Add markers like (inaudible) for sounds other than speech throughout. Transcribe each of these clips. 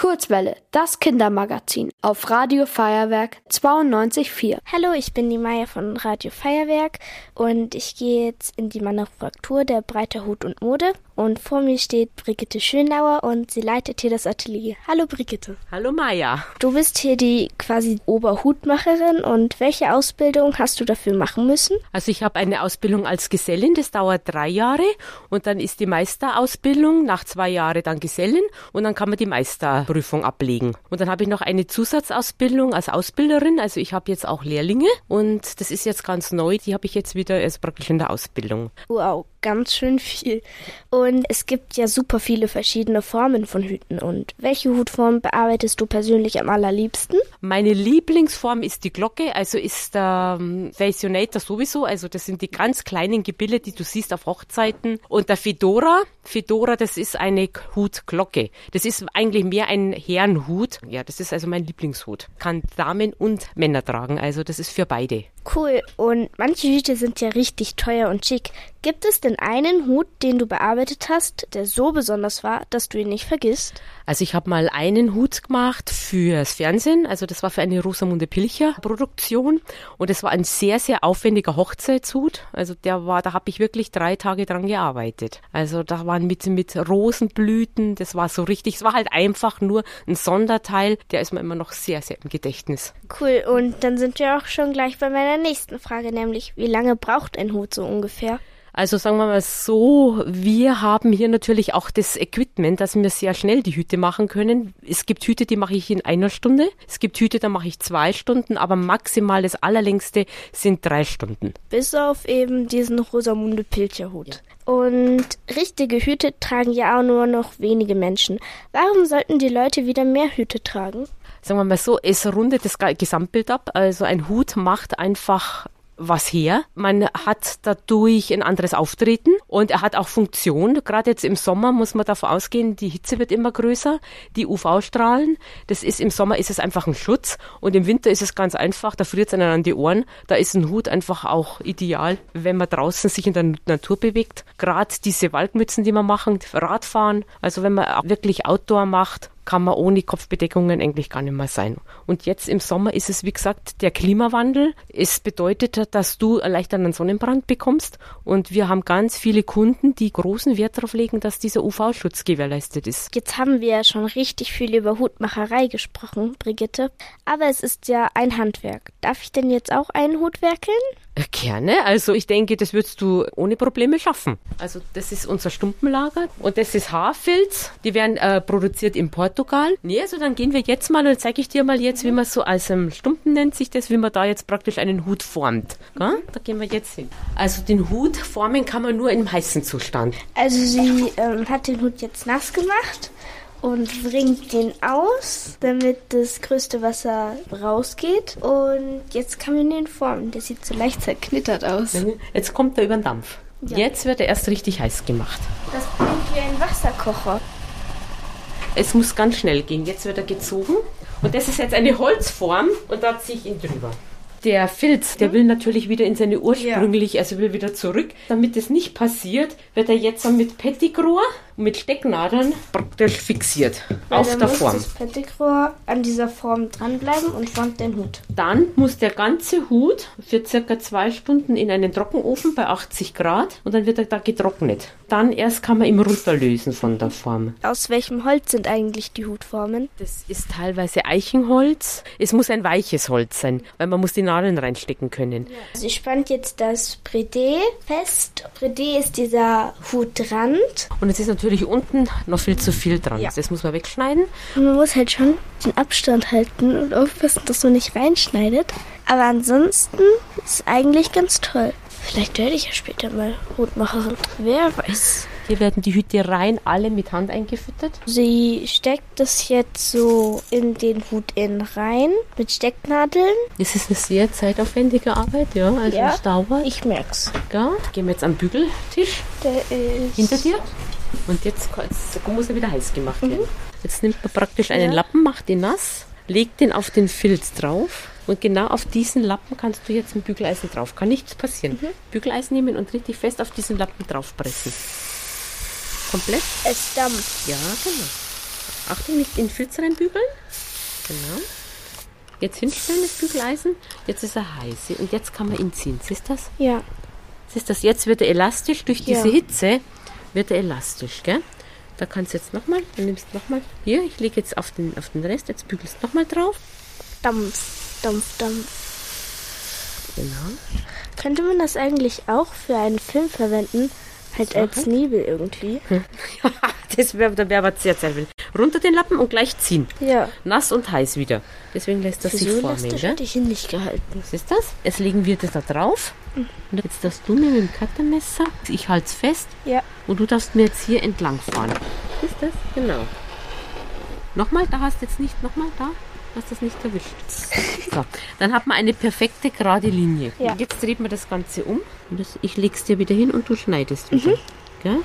Kurzwelle, das Kindermagazin auf Radio Feuerwerk 92.4. Hallo, ich bin die Maya von Radio Feuerwerk und ich gehe jetzt in die Manufaktur der Breiter Hut und Mode und vor mir steht Brigitte Schönauer und sie leitet hier das Atelier. Hallo Brigitte. Hallo Maya. Du bist hier die quasi Oberhutmacherin und welche Ausbildung hast du dafür machen müssen? Also ich habe eine Ausbildung als Gesellin, das dauert drei Jahre und dann ist die Meisterausbildung nach zwei Jahren dann Gesellin und dann kann man die Meisterprüfung ablegen. Und dann habe ich noch eine Zusatzausbildung als Ausbilderin, also ich habe jetzt auch Lehrlinge und das ist jetzt ganz neu, die habe ich jetzt wieder erst praktisch in der Ausbildung. Wow, ganz schön viel. Und es gibt ja super viele verschiedene Formen von Hüten. Und welche Hutform bearbeitest du persönlich am allerliebsten? Meine Lieblingsform ist die Glocke, also ist der ähm, Fascinator sowieso, also das sind die ganz kleinen Gebilde, die du siehst auf Hochzeiten. Und der Fedora, Fedora, das ist eine Hutglocke. Das ist eigentlich mehr ein Herrenhut. Ja, das ist also mein Lieblingshut. Kann Damen und Männer tragen, also das ist für beide. Cool. Und manche Hüte sind ja richtig teuer und schick. Gibt es denn einen Hut, den du bearbeitet hast, der so besonders war, dass du ihn nicht vergisst? Also ich habe mal einen Hut gemacht fürs Fernsehen, also das war für eine Rosamunde Pilcher Produktion und es war ein sehr sehr aufwendiger Hochzeitshut. Also der war, da habe ich wirklich drei Tage dran gearbeitet. Also da waren mit mit Rosenblüten, das war so richtig, es war halt einfach nur ein Sonderteil, der ist mir immer noch sehr sehr im Gedächtnis. Cool. Und dann sind wir auch schon gleich bei meiner nächsten Frage, nämlich wie lange braucht ein Hut so ungefähr? Also sagen wir mal so, wir haben hier natürlich auch das Equipment, dass wir sehr schnell die Hüte machen können. Es gibt Hüte, die mache ich in einer Stunde. Es gibt Hüte, da mache ich zwei Stunden, aber maximal das allerlängste sind drei Stunden. Bis auf eben diesen Rosamunde Pilcherhut. Ja. Und richtige Hüte tragen ja auch nur noch wenige Menschen. Warum sollten die Leute wieder mehr Hüte tragen? Sagen wir mal so, es rundet das Gesamtbild ab. Also ein Hut macht einfach was her. Man hat dadurch ein anderes Auftreten und er hat auch Funktion. Gerade jetzt im Sommer muss man davon ausgehen, die Hitze wird immer größer, die UV-Strahlen. Das ist im Sommer ist es einfach ein Schutz und im Winter ist es ganz einfach, da friert es einen an die Ohren. Da ist ein Hut einfach auch ideal, wenn man draußen sich in der Natur bewegt. Gerade diese Waldmützen, die man machen, Radfahren, also wenn man wirklich Outdoor macht, kann man ohne Kopfbedeckungen eigentlich gar nicht mehr sein. Und jetzt im Sommer ist es, wie gesagt, der Klimawandel. Es bedeutet, dass du leicht einen Sonnenbrand bekommst. Und wir haben ganz viele Kunden, die großen Wert darauf legen, dass dieser UV-Schutz gewährleistet ist. Jetzt haben wir ja schon richtig viel über Hutmacherei gesprochen, Brigitte. Aber es ist ja ein Handwerk. Darf ich denn jetzt auch einen Hut werkeln? Gerne. Also ich denke, das würdest du ohne Probleme schaffen. Also das ist unser Stumpenlager und das ist Haarfilz. Die werden äh, produziert in Portugal. Nee, also dann gehen wir jetzt mal und zeige ich dir mal jetzt, wie man so als ähm, Stumpen nennt sich das, wie man da jetzt praktisch einen Hut formt. Ja? Da gehen wir jetzt hin. Also den Hut formen kann man nur im heißen Zustand. Also sie ähm, hat den Hut jetzt nass gemacht und bringt den aus, damit das größte Wasser rausgeht. Und jetzt kann man den formen. Der sieht so leicht zerknittert aus. Jetzt kommt er über den Dampf. Ja. Jetzt wird er erst richtig heiß gemacht. Das klingt wie ein Wasserkocher. Es muss ganz schnell gehen. Jetzt wird er gezogen. Und das ist jetzt eine Holzform und da ziehe ich ihn drüber. Der Filz, der will natürlich wieder in seine ursprüngliche, ja. also will wieder zurück. Damit das nicht passiert, wird er jetzt mit Pettigrohr mit Stecknadeln praktisch fixiert Weil auf der muss Form. das Pettigrohr an dieser Form dranbleiben und formt den Hut. Dann muss der ganze Hut für circa zwei Stunden in einen Trockenofen bei 80 Grad und dann wird er da getrocknet. Dann erst kann man ihn runterlösen von der Form. Aus welchem Holz sind eigentlich die Hutformen? Das ist teilweise Eichenholz. Es muss ein weiches Holz sein, weil man muss die Nadeln reinstecken können. Ja. Sie spannt jetzt das Bredé fest. Bredé ist dieser Hutrand. Und es ist natürlich natürlich unten noch viel zu viel dran. Ja. Das muss man wegschneiden. Man muss halt schon den Abstand halten und aufpassen, dass man nicht reinschneidet. Aber ansonsten ist es eigentlich ganz toll. Vielleicht werde ich ja später mal Hutmacherin. Wer weiß. Hier werden die Hüte rein alle mit Hand eingefüttert. Sie steckt das jetzt so in den Hut in rein mit Stecknadeln. Das ist eine sehr zeitaufwendige Arbeit, ja. Also ja, Stauber. Ich merk's. Ja. Gehen wir jetzt am Bügeltisch. Der ist hinter dir. Und jetzt, jetzt muss er wieder heiß gemacht werden. Mhm. Jetzt nimmt man praktisch einen ja. Lappen, macht ihn nass, legt den auf den Filz drauf. Und genau auf diesen Lappen kannst du jetzt ein Bügeleisen drauf. Kann nichts passieren. Mhm. Bügeleisen nehmen und richtig fest auf diesen Lappen draufpressen. Komplett? Es dampft. Ja, genau. Achtung, nicht in den Filz reinbügeln. Genau. Jetzt hinstellen, das Bügeleisen. Jetzt ist er heiß. Und jetzt kann man ihn ziehen. Siehst du das? Ja. Siehst du das? Jetzt wird er elastisch. Durch diese Ja. Hitze wird er elastisch, gell? Da kannst du jetzt nochmal, du nimmst nochmal, hier, ich lege jetzt auf den, auf den Rest, jetzt bügelst du nochmal drauf. Dampf, Dampf, Dampf. Genau. Könnte man das eigentlich auch für einen Film verwenden? Halt als Nebel irgendwie. (laughs) Ja, das wäre da wär aber sehr, sehr. Runter den Lappen und gleich ziehen. Ja. Nass und heiß wieder. Deswegen lässt das sich so formen, gell? hätte ich ihn nicht gehalten. Siehst du das? Jetzt legen wir das da drauf. Und jetzt darfst du mir mit dem Cuttermesser, ich halte es fest Ja. und du darfst mir jetzt hier entlang fahren. Du das? Genau. Nochmal, da hast du jetzt nicht, nochmal da, hast das nicht erwischt. So, dann hat man eine perfekte gerade Linie. Ja. Jetzt dreht man das Ganze um. Und das, ich leg's dir wieder hin und du schneidest wieder. Gell?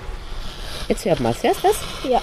Jetzt hört man es. Hörst du das? Ja.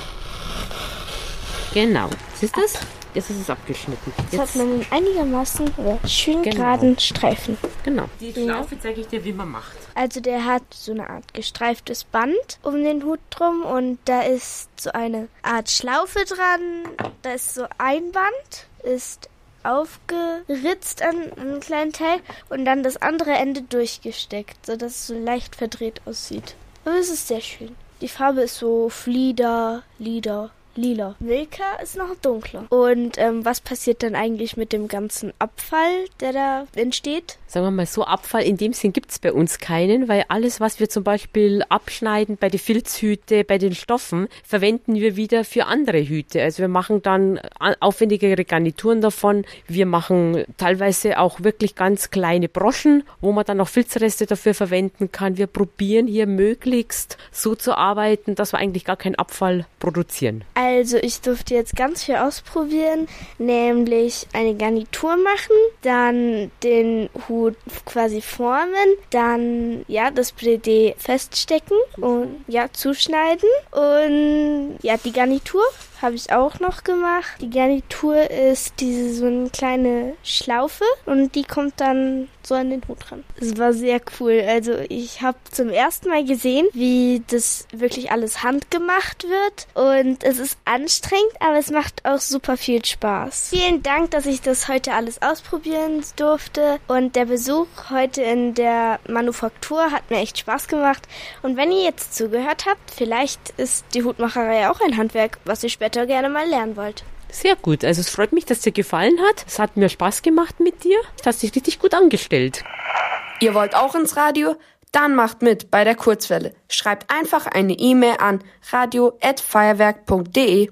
Genau. Siehst du das? Jetzt ist es abgeschnitten. Jetzt hat man einen einigermaßen schön Genau. geraden Streifen. genau. Die Schlaufe zeige ich dir, wie man macht. Also der hat so eine Art gestreiftes Band um den Hut drum und da ist so eine Art Schlaufe dran. Da ist so ein Band, ist aufgeritzt an einem kleinen Teil und dann das andere Ende durchgesteckt, sodass es so leicht verdreht aussieht. Aber es ist sehr schön. Die Farbe ist so Flieder, Lieder, lila. Milka ist noch dunkler. Und ähm, was passiert dann eigentlich mit dem ganzen Abfall, der da entsteht? Sagen wir mal so, Abfall in dem Sinn gibt's bei uns keinen, weil alles, was wir zum Beispiel abschneiden bei den Filzhüte, bei den Stoffen, verwenden wir wieder für andere Hüte. Also wir machen dann a- aufwendigere Garnituren davon. Wir machen teilweise auch wirklich ganz kleine Broschen, wo man dann auch Filzreste dafür verwenden kann. Wir probieren hier möglichst so zu arbeiten, dass wir eigentlich gar keinen Abfall produzieren. Also ich durfte jetzt ganz viel ausprobieren, nämlich eine Garnitur machen, dann den Hut quasi formen, dann ja das Bredé feststecken und ja zuschneiden und ja die Garnitur habe ich auch noch gemacht. Die Garnitur ist diese so eine kleine Schlaufe und die kommt dann so an den Hut ran. Es war sehr cool. Also ich habe zum ersten Mal gesehen, wie das wirklich alles handgemacht wird und es ist anstrengend, aber es macht auch super viel Spaß. Vielen Dank, dass ich das heute alles ausprobieren durfte und der Besuch heute in der Manufaktur hat mir echt Spaß gemacht und wenn ihr jetzt zugehört habt, vielleicht ist die Hutmacherei auch ein Handwerk, was ihr später gerne mal lernen wollt. Sehr gut. Also es freut mich, dass dir gefallen hat. Es hat mir Spaß gemacht mit dir. Du hast dich richtig gut angestellt. Ihr wollt auch ins Radio? Dann macht mit bei der Kurzwelle. Schreibt einfach eine E-Mail an radio@feuerwerk.de.